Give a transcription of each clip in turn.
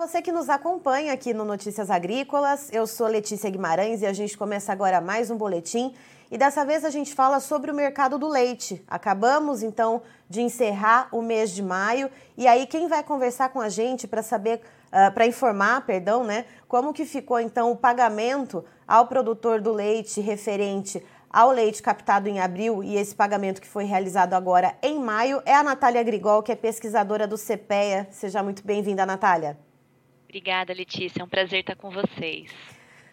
você que nos acompanha aqui no Notícias Agrícolas. Eu sou Letícia Guimarães e a gente começa agora mais um boletim. E dessa vez a gente fala sobre o mercado do leite. Acabamos então de encerrar o mês de maio e aí quem vai conversar com a gente para saber, uh, para informar, perdão, né, como que ficou então o pagamento ao produtor do leite referente ao leite captado em abril e esse pagamento que foi realizado agora em maio é a Natália Grigol, que é pesquisadora do CPEA. Seja muito bem-vinda, Natália. Obrigada, Letícia. É um prazer estar com vocês.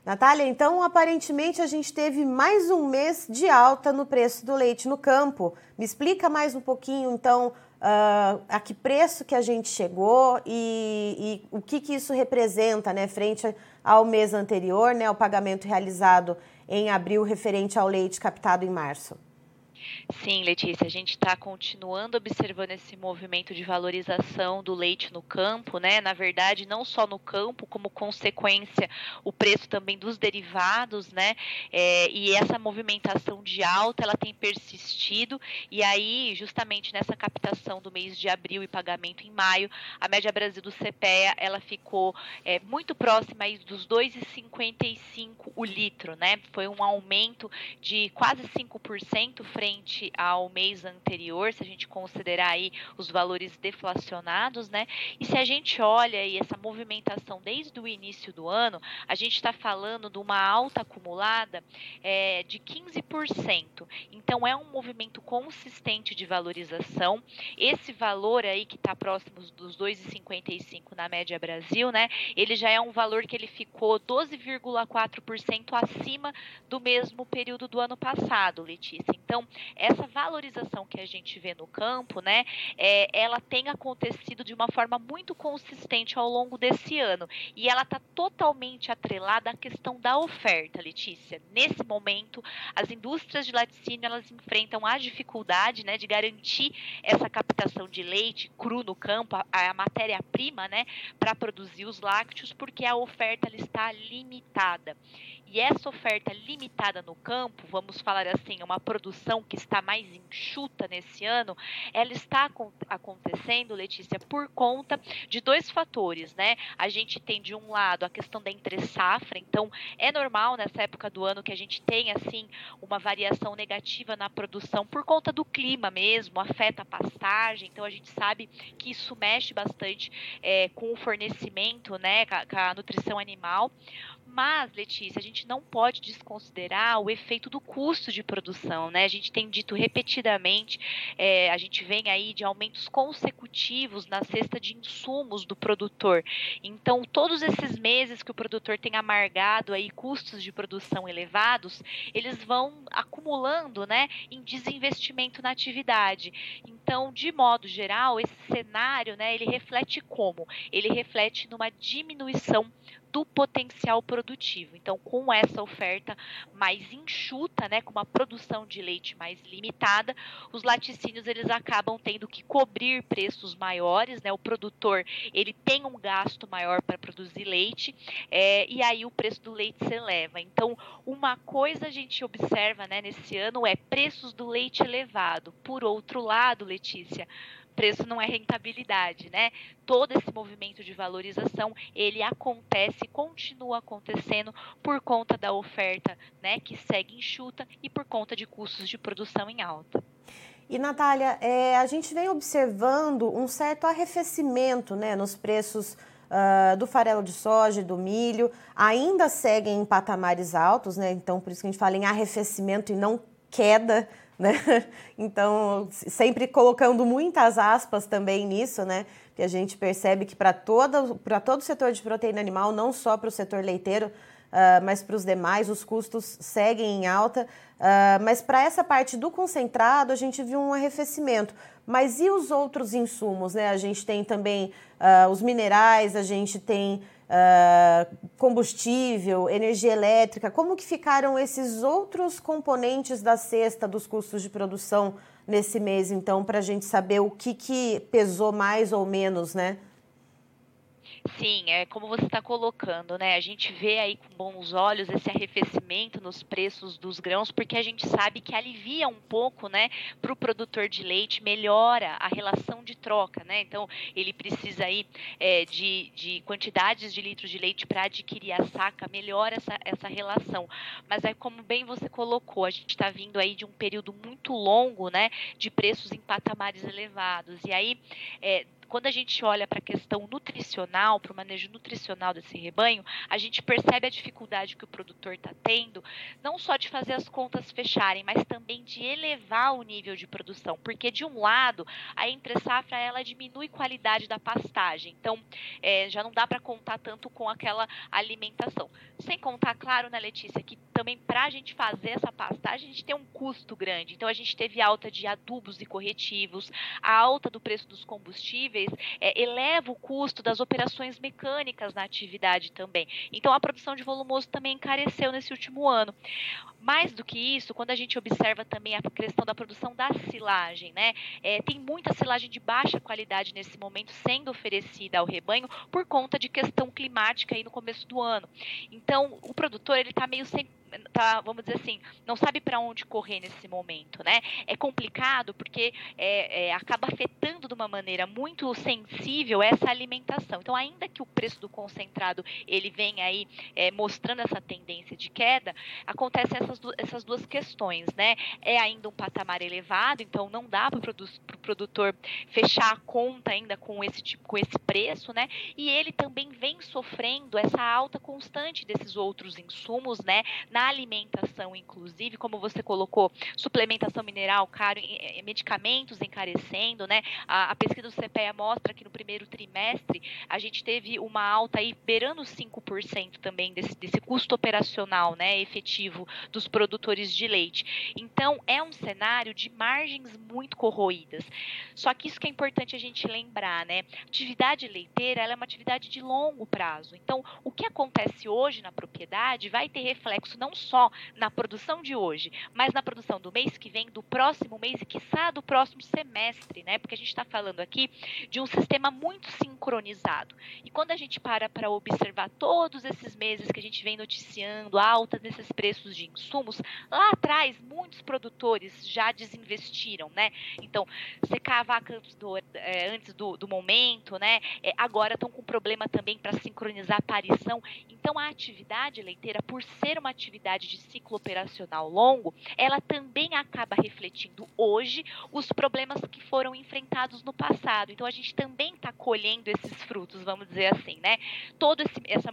Natália, então aparentemente a gente teve mais um mês de alta no preço do leite no campo. Me explica mais um pouquinho, então, uh, a que preço que a gente chegou e, e o que, que isso representa, né, frente ao mês anterior, né, o pagamento realizado em abril referente ao leite captado em março. Sim, Letícia, a gente está continuando observando esse movimento de valorização do leite no campo, né? Na verdade, não só no campo, como consequência, o preço também dos derivados, né? É, e essa movimentação de alta, ela tem persistido, e aí, justamente nessa captação do mês de abril e pagamento em maio, a média Brasil do CPEA, ela ficou é, muito próxima aí dos 2,55 o litro, né? Foi um aumento de quase 5% frente frente ao mês anterior, se a gente considerar aí os valores deflacionados, né? E se a gente olha aí essa movimentação desde o início do ano, a gente está falando de uma alta acumulada é, de 15%. Então é um movimento consistente de valorização. Esse valor aí que está próximo dos 2,55 na média Brasil, né? Ele já é um valor que ele ficou 12,4% acima do mesmo período do ano passado, Letícia. Então, essa valorização que a gente vê no campo, né, é, ela tem acontecido de uma forma muito consistente ao longo desse ano. E ela está totalmente atrelada à questão da oferta, Letícia. Nesse momento, as indústrias de laticínio elas enfrentam a dificuldade né, de garantir essa captação de leite cru no campo, a, a matéria-prima, né, para produzir os lácteos, porque a oferta ela está limitada. E essa oferta limitada no campo, vamos falar assim, uma produção que está mais enxuta nesse ano, ela está acontecendo, Letícia, por conta de dois fatores, né? A gente tem de um lado a questão da entre safra, então é normal nessa época do ano que a gente tenha assim uma variação negativa na produção por conta do clima mesmo, afeta a pastagem, então a gente sabe que isso mexe bastante é, com o fornecimento, né, com a, com a nutrição animal. Mas, Letícia, a gente não pode desconsiderar o efeito do custo de produção, né? A gente tem dito repetidamente, é, a gente vem aí de aumentos consecutivos na cesta de insumos do produtor. Então, todos esses meses que o produtor tem amargado aí custos de produção elevados, eles vão acumulando, né, em desinvestimento na atividade. Então, de modo geral, esse cenário, né, ele reflete como? Ele reflete numa diminuição do potencial produtivo. Então, com essa oferta mais enxuta, né, com uma produção de leite mais limitada, os laticínios eles acabam tendo que cobrir preços maiores, né? O produtor ele tem um gasto maior para produzir leite é, e aí o preço do leite se eleva. Então, uma coisa a gente observa, né, nesse ano é preços do leite elevado. Por outro lado, Letícia, preço não é rentabilidade, né? Todo esse movimento de valorização, ele acontece, continua acontecendo por conta da oferta, né, que segue enxuta e por conta de custos de produção em alta. E Natália, é, a gente vem observando um certo arrefecimento né, nos preços uh, do farelo de soja e do milho. Ainda seguem em patamares altos, né? Então, por isso que a gente fala em arrefecimento e não queda né? Então, sempre colocando muitas aspas também nisso, né? Que a gente percebe que para todo, o setor de proteína animal, não só para o setor leiteiro, uh, mas para os demais, os custos seguem em alta. Uh, mas para essa parte do concentrado, a gente viu um arrefecimento. Mas e os outros insumos, né? A gente tem também uh, os minerais, a gente tem uh, combustível, energia elétrica. Como que ficaram esses outros componentes da cesta dos custos de produção nesse mês, então, para a gente saber o que, que pesou mais ou menos, né? Sim, é como você está colocando, né? A gente vê aí com bons olhos esse arrefecimento nos preços dos grãos, porque a gente sabe que alivia um pouco, né, para o produtor de leite, melhora a relação de troca, né? Então, ele precisa aí é, de, de quantidades de litros de leite para adquirir a saca, melhora essa, essa relação. Mas é como bem você colocou, a gente está vindo aí de um período muito longo, né, de preços em patamares elevados. E aí, é, quando a gente olha para a questão nutricional, para o manejo nutricional desse rebanho, a gente percebe a dificuldade que o produtor está tendo, não só de fazer as contas fecharem, mas também de elevar o nível de produção, porque de um lado a entre safra ela diminui qualidade da pastagem, então é, já não dá para contar tanto com aquela alimentação. Sem contar, claro, né, Letícia, que também para a gente fazer essa pastagem a gente tem um custo grande. Então a gente teve alta de adubos e corretivos, a alta do preço dos combustíveis é, eleva o custo das operações mecânicas na atividade também. Então, a produção de volumoso também encareceu nesse último ano. Mais do que isso, quando a gente observa também a questão da produção da silagem, né? É, tem muita silagem de baixa qualidade nesse momento sendo oferecida ao rebanho por conta de questão climática aí no começo do ano. Então, o produtor ele está meio sem tá, vamos dizer assim, não sabe para onde correr nesse momento, né? É complicado porque é, é, acaba afetando de uma maneira muito sensível essa alimentação. Então, ainda que o preço do concentrado ele venha aí é, mostrando essa tendência de queda, acontecem essas, essas duas questões, né? É ainda um patamar elevado, então não dá para o produ produtor fechar a conta ainda com esse tipo, com esse preço, né? E ele também vem sofrendo essa alta constante desses outros insumos, né? Na alimentação, inclusive, como você colocou, suplementação mineral caro, medicamentos encarecendo, né? A, a pesquisa do CPEA mostra que no primeiro trimestre a gente teve uma alta aí beirando 5% também desse, desse custo operacional, né, efetivo dos produtores de leite. Então, é um cenário de margens muito corroídas. Só que isso que é importante a gente lembrar, né? Atividade leiteira, ela é uma atividade de longo prazo. Então, o que acontece hoje na propriedade vai ter reflexo não não só na produção de hoje, mas na produção do mês que vem, do próximo mês e, quiçá, do próximo semestre, né? Porque a gente está falando aqui de um sistema muito sincronizado. E quando a gente para para observar todos esses meses que a gente vem noticiando, alta desses preços de insumos, lá atrás, muitos produtores já desinvestiram, né? Então, secar a vaca antes do, é, antes do, do momento, né? É, agora estão com problema também para sincronizar a aparição. Então, a atividade leiteira, por ser uma atividade de ciclo operacional longo, ela também acaba refletindo hoje os problemas que foram enfrentados no passado. Então a gente também está colhendo esses frutos, vamos dizer assim, né? Todo esse essa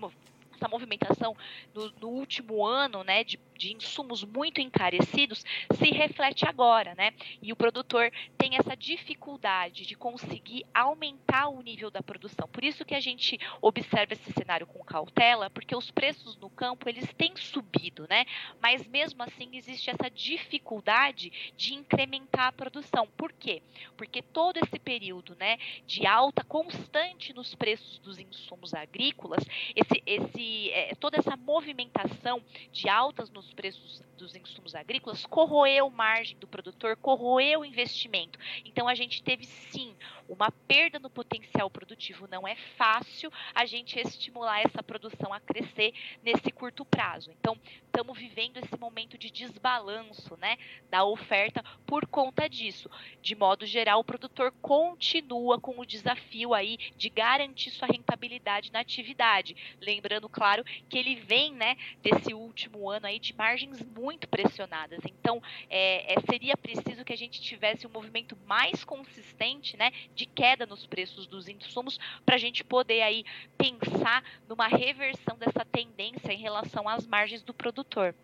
essa movimentação no, no último ano, né, de de insumos muito encarecidos se reflete agora, né? E o produtor tem essa dificuldade de conseguir aumentar o nível da produção. Por isso que a gente observa esse cenário com cautela, porque os preços no campo eles têm subido, né? Mas mesmo assim existe essa dificuldade de incrementar a produção. Por quê? Porque todo esse período, né, de alta constante nos preços dos insumos agrícolas, esse, esse, é, toda essa movimentação de altas nos preços dos insumos agrícolas corroeu margem do produtor, corroeu o investimento. Então a gente teve sim uma perda no potencial produtivo. Não é fácil a gente estimular essa produção a crescer nesse curto prazo. Então estamos vivendo esse momento de desbalanço, né, da oferta por conta disso. De modo geral, o produtor continua com o desafio aí de garantir sua rentabilidade na atividade. Lembrando, claro, que ele vem, né, desse último ano aí de margens muito pressionadas. Então, é, é, seria preciso que a gente tivesse um movimento mais consistente, né, de queda nos preços dos insumos, para a gente poder aí pensar numa reversão dessa tendência em relação às margens do produtor.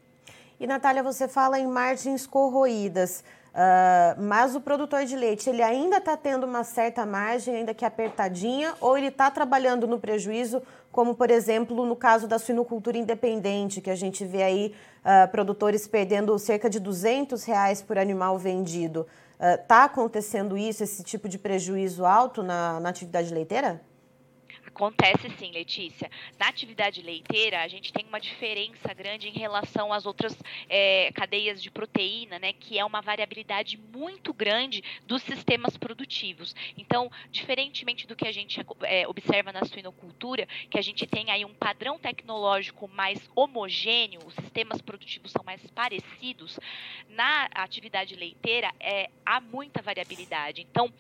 E Natália, você fala em margens corroídas. Uh, mas o produtor de leite, ele ainda está tendo uma certa margem, ainda que apertadinha, ou ele está trabalhando no prejuízo, como por exemplo no caso da suinocultura independente, que a gente vê aí uh, produtores perdendo cerca de 200 reais por animal vendido. Está uh, acontecendo isso, esse tipo de prejuízo alto na, na atividade leiteira? Acontece sim, Letícia. Na atividade leiteira, a gente tem uma diferença grande em relação às outras é, cadeias de proteína, né? Que é uma variabilidade muito grande dos sistemas produtivos. Então, diferentemente do que a gente é, observa na suinocultura, que a gente tem aí um padrão tecnológico mais homogêneo, os sistemas produtivos são mais parecidos, na atividade leiteira é, há muita variabilidade. Então,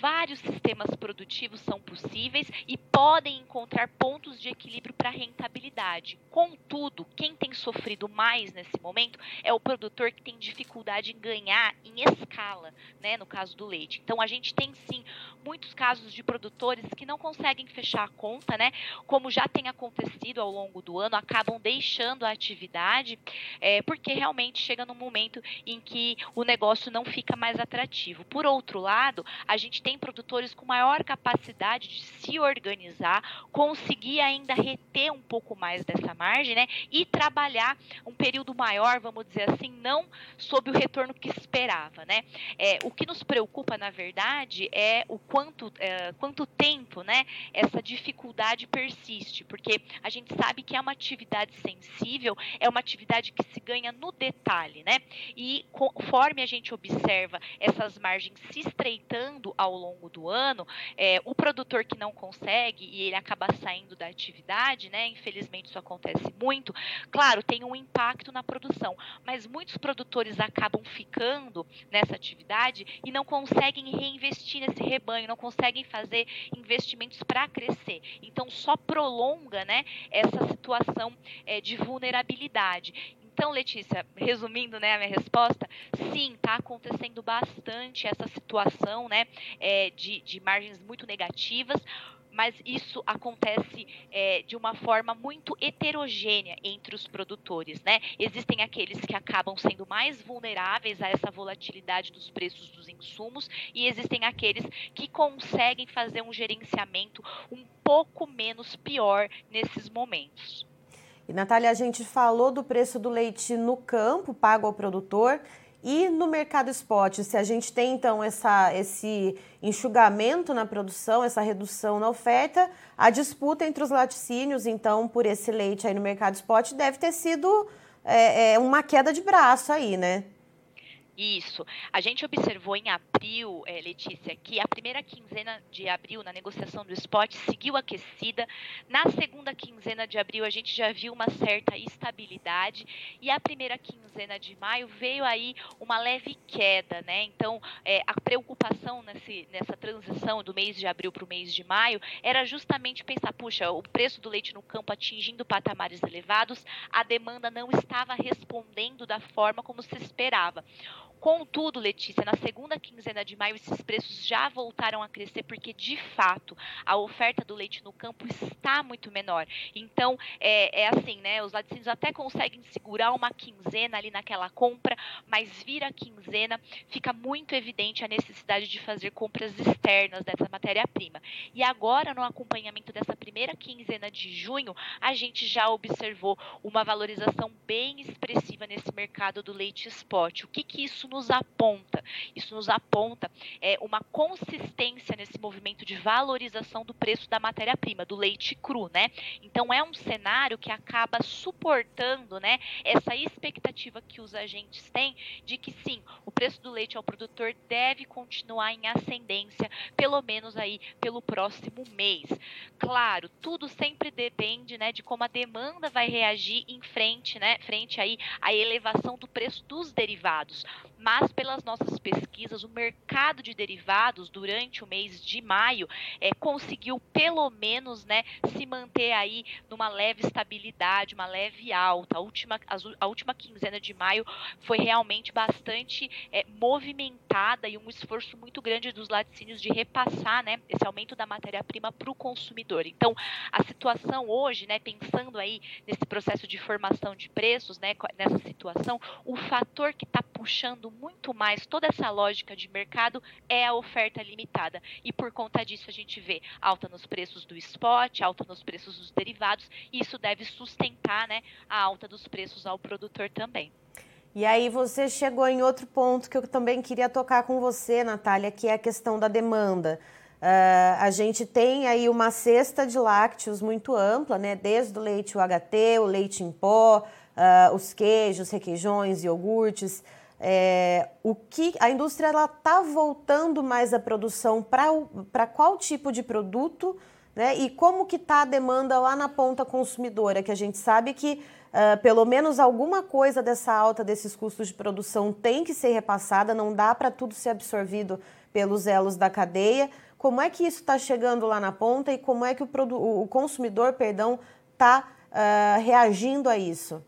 vários sistemas produtivos são possíveis e podem encontrar pontos de equilíbrio para rentabilidade. Contudo, quem tem sofrido mais nesse momento é o produtor que tem dificuldade em ganhar em escala, né, no caso do leite. Então, a gente tem sim muitos casos de produtores que não conseguem fechar a conta, né? Como já tem acontecido ao longo do ano, acabam deixando a atividade, é, porque realmente chega num momento em que o negócio não fica mais atrativo. Por outro lado, a gente tem produtores com maior capacidade de se organizar, conseguir ainda reter um pouco mais dessa margem, né? E trabalhar um período maior, vamos dizer assim, não sob o retorno que esperava, né? É, o que nos preocupa, na verdade, é o quanto, é, quanto tempo, né? Essa dificuldade persiste, porque a gente sabe que é uma atividade sensível, é uma atividade que se ganha no detalhe, né? E conforme a gente observa essas margens se estreitando ao longo do ano, é, o produtor que não consegue e ele acaba saindo da atividade, né? Infelizmente isso acontece muito. Claro, tem um impacto na produção, mas muitos produtores acabam ficando nessa atividade e não conseguem reinvestir nesse rebanho, não conseguem fazer investimentos para crescer. Então só prolonga, né? Essa situação é, de vulnerabilidade. Então, Letícia, resumindo né, a minha resposta, sim, está acontecendo bastante essa situação né, é, de, de margens muito negativas mas isso acontece é, de uma forma muito heterogênea entre os produtores, né? Existem aqueles que acabam sendo mais vulneráveis a essa volatilidade dos preços dos insumos e existem aqueles que conseguem fazer um gerenciamento um pouco menos pior nesses momentos. E, Natália, a gente falou do preço do leite no campo, pago ao produtor, e no mercado spot, se a gente tem então essa, esse enxugamento na produção, essa redução na oferta, a disputa entre os laticínios, então, por esse leite aí no mercado spot deve ter sido é, é, uma queda de braço aí, né? Isso. A gente observou em abril, é, Letícia, que a primeira quinzena de abril, na negociação do spot, seguiu aquecida. Na segunda quinzena de abril, a gente já viu uma certa estabilidade. E a primeira quinzena de maio veio aí uma leve queda, né? Então, é, a preocupação nesse, nessa transição do mês de abril para o mês de maio era justamente pensar, puxa, o preço do leite no campo atingindo patamares elevados, a demanda não estava respondendo da forma como se esperava. Contudo, Letícia, na segunda quinzena de maio, esses preços já voltaram a crescer, porque de fato a oferta do leite no campo está muito menor. Então, é, é assim, né? Os laticínios até conseguem segurar uma quinzena ali naquela compra, mas vira quinzena, fica muito evidente a necessidade de fazer compras externas dessa matéria-prima. E agora, no acompanhamento dessa primeira quinzena de junho, a gente já observou uma valorização bem expressiva nesse mercado do leite spot. O que, que isso nos aponta? Isso nos aponta é, uma consistência nesse movimento de valorização do preço da matéria-prima, do leite cru, né? Então é um cenário que acaba suportando, né, essa expectativa que os agentes têm de que sim, o preço do leite ao produtor deve continuar em ascendência, pelo menos aí pelo próximo mês. Claro, tudo sempre depende, né, de como a demanda vai reagir em frente, né, frente aí à elevação do preço dos derivados mas pelas nossas pesquisas, o mercado de derivados durante o mês de maio é, conseguiu pelo menos né, se manter aí numa leve estabilidade, uma leve alta. A última, a, última quinzena de maio foi realmente bastante é, movimentada e um esforço muito grande dos laticínios de repassar né, esse aumento da matéria-prima para o consumidor. Então, a situação hoje, né, pensando aí nesse processo de formação de preços, né, nessa situação, o fator que está puxando muito mais toda essa lógica de mercado é a oferta limitada. E por conta disso a gente vê alta nos preços do spot, alta nos preços dos derivados, e isso deve sustentar né, a alta dos preços ao produtor também. E aí você chegou em outro ponto que eu também queria tocar com você, Natália, que é a questão da demanda. Uh, a gente tem aí uma cesta de lácteos muito ampla, né? Desde o leite UHT, o leite em pó, uh, os queijos, requeijões, iogurtes. É, o que a indústria está voltando mais a produção para qual tipo de produto, né? E como que está a demanda lá na ponta consumidora, que a gente sabe que uh, pelo menos alguma coisa dessa alta desses custos de produção tem que ser repassada, não dá para tudo ser absorvido pelos elos da cadeia. Como é que isso está chegando lá na ponta e como é que o, o consumidor, perdão, está uh, reagindo a isso?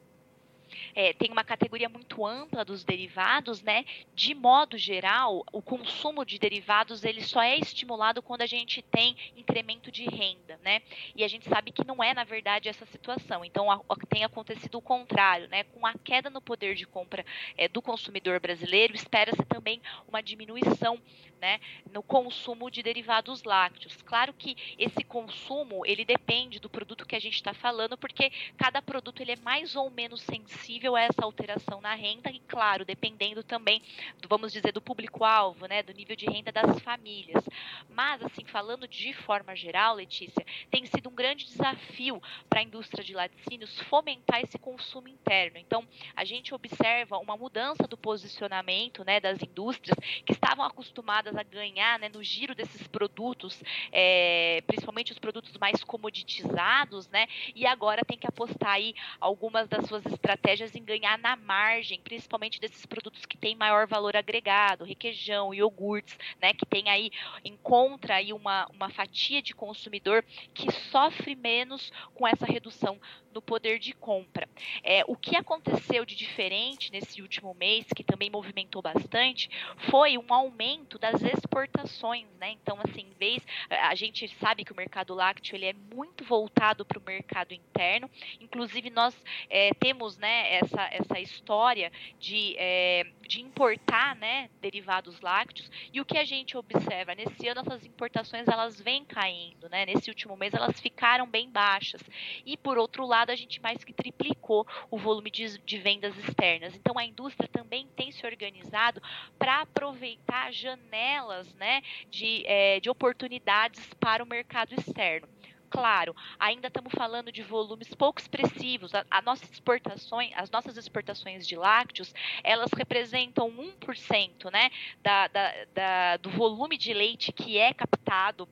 É, tem uma categoria muito ampla dos derivados, né? De modo geral, o consumo de derivados ele só é estimulado quando a gente tem incremento de renda, né? E a gente sabe que não é na verdade essa situação. Então a, a, tem acontecido o contrário, né? Com a queda no poder de compra é, do consumidor brasileiro, espera-se também uma diminuição, né? No consumo de derivados lácteos. Claro que esse consumo ele depende do produto que a gente está falando, porque cada produto ele é mais ou menos sensível possível essa alteração na renda e, claro, dependendo também, vamos dizer, do público-alvo, né, do nível de renda das famílias. Mas, assim, falando de forma geral, Letícia, tem sido um grande desafio para a indústria de laticínios fomentar esse consumo interno. Então, a gente observa uma mudança do posicionamento né, das indústrias que estavam acostumadas a ganhar né, no giro desses produtos, é, principalmente os produtos mais comoditizados, né, e agora tem que apostar aí algumas das suas estratégias em ganhar na margem, principalmente desses produtos que têm maior valor agregado, requeijão, iogurtes, né, que tem aí, encontra aí uma, uma fatia de consumidor que sofre menos com essa redução no poder de compra. É, o que aconteceu de diferente nesse último mês, que também movimentou bastante, foi um aumento das exportações, né? Então, assim, em vez a gente sabe que o mercado lácteo ele é muito voltado para o mercado interno. Inclusive, nós é, temos, né, essa, essa história de, é, de importar, né, derivados lácteos. E o que a gente observa nesse ano, essas importações elas vêm caindo, né? Nesse último mês elas ficaram bem baixas. E por outro lado a gente mais que triplicou o volume de, de vendas externas. Então, a indústria também tem se organizado para aproveitar janelas né, de, é, de oportunidades para o mercado externo claro, ainda estamos falando de volumes pouco expressivos. A, a exportações, as nossas exportações de lácteos, elas representam 1% né, da, da, da, do volume de leite que é captado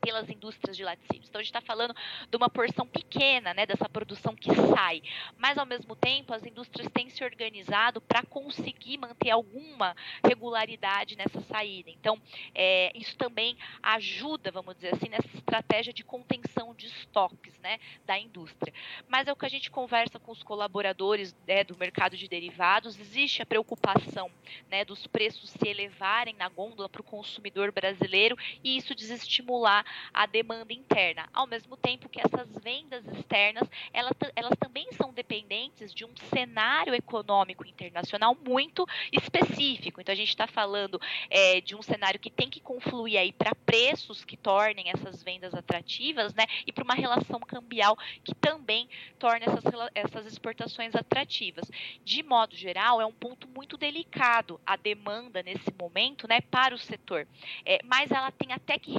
pelas indústrias de laticínios. Então a gente está falando de uma porção pequena né, dessa produção que sai. Mas ao mesmo tempo as indústrias têm se organizado para conseguir manter alguma regularidade nessa saída. Então é, isso também ajuda, vamos dizer assim, nessa estratégia de contenção de estoques né, da indústria. Mas é o que a gente conversa com os colaboradores né, do mercado de derivados, existe a preocupação né, dos preços se elevarem na gôndola para o consumidor brasileiro e isso desestimular a demanda interna, ao mesmo tempo que essas vendas externas, elas, elas também são dependentes de um cenário econômico internacional muito específico. Então, a gente está falando é, de um cenário que tem que confluir aí para preços que tornem essas vendas atrativas, né, e para uma relação cambial que também torna essas, essas exportações atrativas. De modo geral, é um ponto muito delicado a demanda nesse momento, né, para o setor. É, mas ela tem até que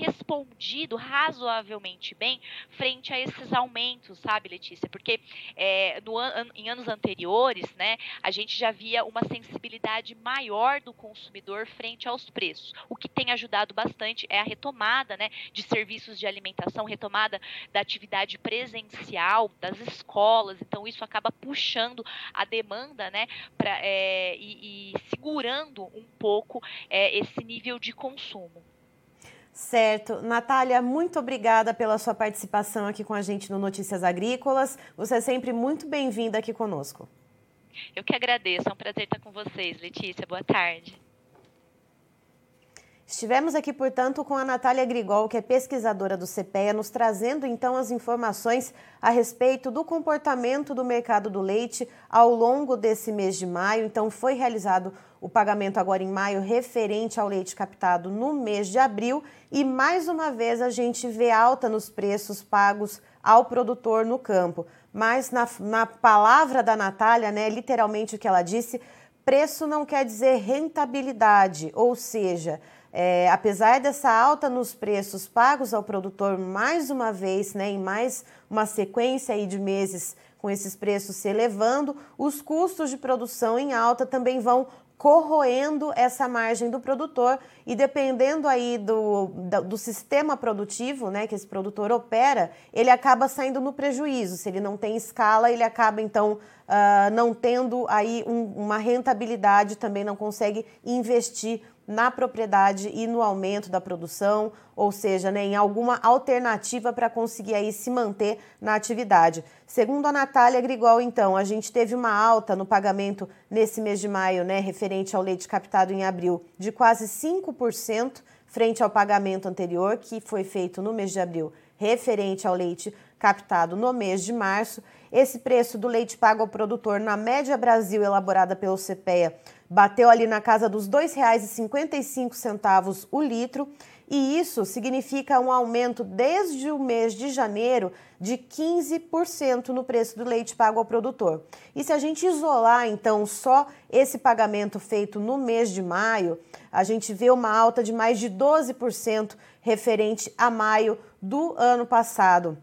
razoavelmente bem frente a esses aumentos, sabe, Letícia? Porque é, no, em anos anteriores, né, a gente já via uma sensibilidade maior do consumidor frente aos preços. O que tem ajudado bastante é a retomada né, de serviços de alimentação, retomada da atividade presencial das escolas. Então, isso acaba puxando a demanda né, pra, é, e, e segurando um pouco é, esse nível de consumo. Certo. Natália, muito obrigada pela sua participação aqui com a gente no Notícias Agrícolas. Você é sempre muito bem-vinda aqui conosco. Eu que agradeço, é um prazer estar com vocês, Letícia. Boa tarde. Estivemos aqui, portanto, com a Natália Grigol, que é pesquisadora do CPEA, nos trazendo então as informações a respeito do comportamento do mercado do leite ao longo desse mês de maio. Então, foi realizado o pagamento agora em maio referente ao leite captado no mês de abril e mais uma vez a gente vê alta nos preços pagos ao produtor no campo. Mas na, na palavra da Natália, né, literalmente o que ela disse, preço não quer dizer rentabilidade, ou seja, É, apesar dessa alta nos preços pagos ao produtor, mais uma vez, né, em mais uma sequência aí de meses com esses preços se elevando, os custos de produção em alta também vão corroendo essa margem do produtor e dependendo aí do, do, sistema produtivo né, que esse produtor opera, ele acaba saindo no prejuízo. Se ele não tem escala, ele acaba então uh, não tendo aí um, uma rentabilidade, também não consegue investir na propriedade e no aumento da produção, ou seja, né, em alguma alternativa para conseguir aí se manter na atividade. Segundo a Natália Grigol, então, a gente teve uma alta no pagamento nesse mês de maio, né, referente ao leite captado em abril, de quase 5% frente ao pagamento anterior, que foi feito no mês de abril, referente ao leite captado no mês de março. Esse preço do leite pago ao produtor na média Brasil elaborada pelo CPEA bateu ali na casa dos R$ 2,55 o litro, e isso significa um aumento desde o mês de janeiro de 15% no preço do leite pago ao produtor. E se a gente isolar então só esse pagamento feito no mês de maio, a gente vê uma alta de mais de 12% referente a maio do ano passado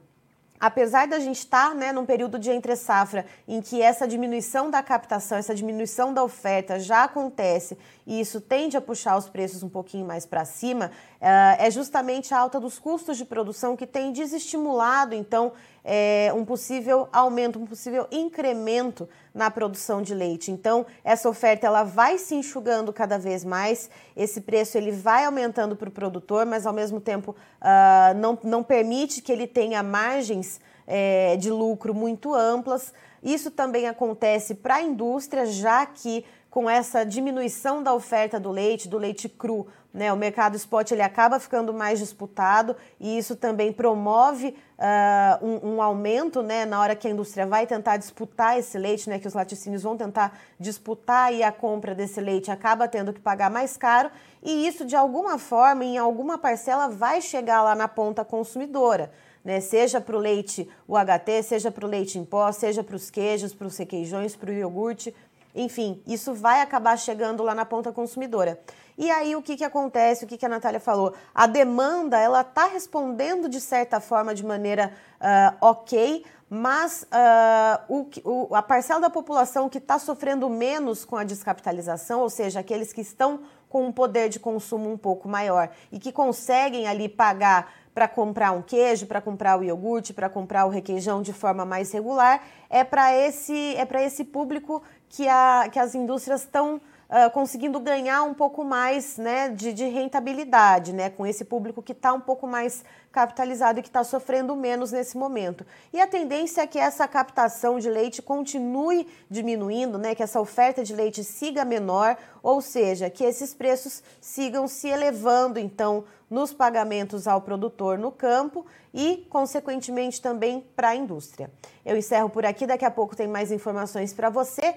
apesar da gente estar né, num período de entre safra em que essa diminuição da captação, essa diminuição da oferta já acontece e isso tende a puxar os preços um pouquinho mais para cima, é justamente a alta dos custos de produção que tem desestimulado, então, é, um possível aumento, um possível incremento na produção de leite. Então, essa oferta ela vai se enxugando cada vez mais, esse preço ele vai aumentando para o produtor, mas ao mesmo tempo uh, não, não permite que ele tenha margens é, de lucro muito amplas. Isso também acontece para a indústria, já que com essa diminuição da oferta do leite, do leite cru, né, o mercado spot ele acaba ficando mais disputado e isso também promove uh, um, um, aumento né, na hora que a indústria vai tentar disputar esse leite, né, que os laticínios vão tentar disputar e a compra desse leite acaba tendo que pagar mais caro e isso de alguma forma, em alguma parcela, vai chegar lá na ponta consumidora. Né, seja para o leite UHT, seja para o leite em pó, seja para os queijos, para os requeijões, para o iogurte, enfim, isso vai acabar chegando lá na ponta consumidora. E aí o que, que acontece, o que, que a Natália falou? A demanda, ela está respondendo de certa forma, de maneira uh, ok, mas uh, o, o, a parcela da população que está sofrendo menos com a descapitalização, ou seja, aqueles que estão com um poder de consumo um pouco maior e que conseguem ali pagar para comprar um queijo, para comprar o iogurte, para comprar o requeijão de forma mais regular, é para esse, é esse público que, a, que as indústrias estão uh, conseguindo ganhar um pouco mais né, de, de rentabilidade, né, com esse público que está um pouco mais capitalizado e que está sofrendo menos nesse momento. E a tendência é que essa captação de leite continue diminuindo, né, que essa oferta de leite siga menor, ou seja, que esses preços sigam se elevando, então, nos pagamentos ao produtor no campo e, consequentemente, também para a indústria. Eu encerro por aqui, daqui a pouco tem mais informações para você.